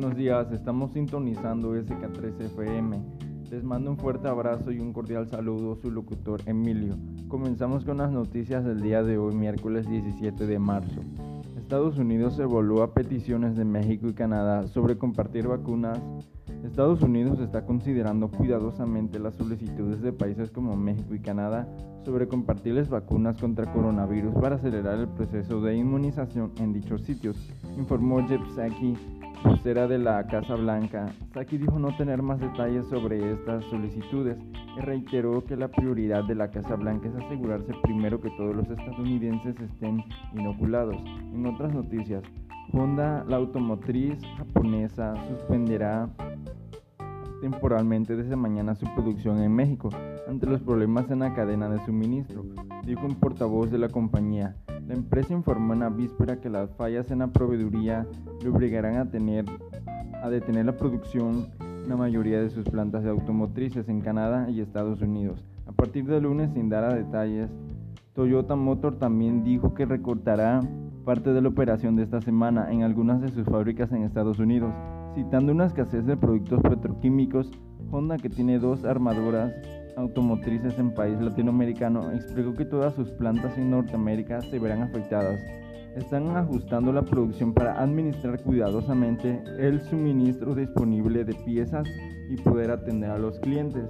Buenos días, estamos sintonizando SK3FM. Les mando un fuerte abrazo y un cordial saludo su locutor Emilio. Comenzamos con las noticias del día de hoy, miércoles 17 de marzo. Estados Unidos evalúa peticiones de México y Canadá sobre compartir vacunas. Estados Unidos está considerando cuidadosamente las solicitudes de países como México y Canadá sobre compartirles vacunas contra coronavirus para acelerar el proceso de inmunización en dichos sitios, informó Jeff Saki, vocera de la Casa Blanca. Saki dijo no tener más detalles sobre estas solicitudes y reiteró que la prioridad de la Casa Blanca es asegurarse primero que todos los estadounidenses estén inoculados. En otras noticias, Honda, la automotriz japonesa, suspenderá temporalmente desde mañana su producción en México ante los problemas en la cadena de suministro, dijo un portavoz de la compañía. La empresa informó en la víspera que las fallas en la proveeduría le obligarán a, tener, a detener la producción en la mayoría de sus plantas de automotrices en Canadá y Estados Unidos. A partir de lunes, sin dar a detalles, Toyota Motor también dijo que recortará parte de la operación de esta semana en algunas de sus fábricas en Estados Unidos, citando una escasez de productos petroquímicos. Honda, que tiene dos armaduras automotrices en país latinoamericano, explicó que todas sus plantas en Norteamérica se verán afectadas. Están ajustando la producción para administrar cuidadosamente el suministro disponible de piezas y poder atender a los clientes.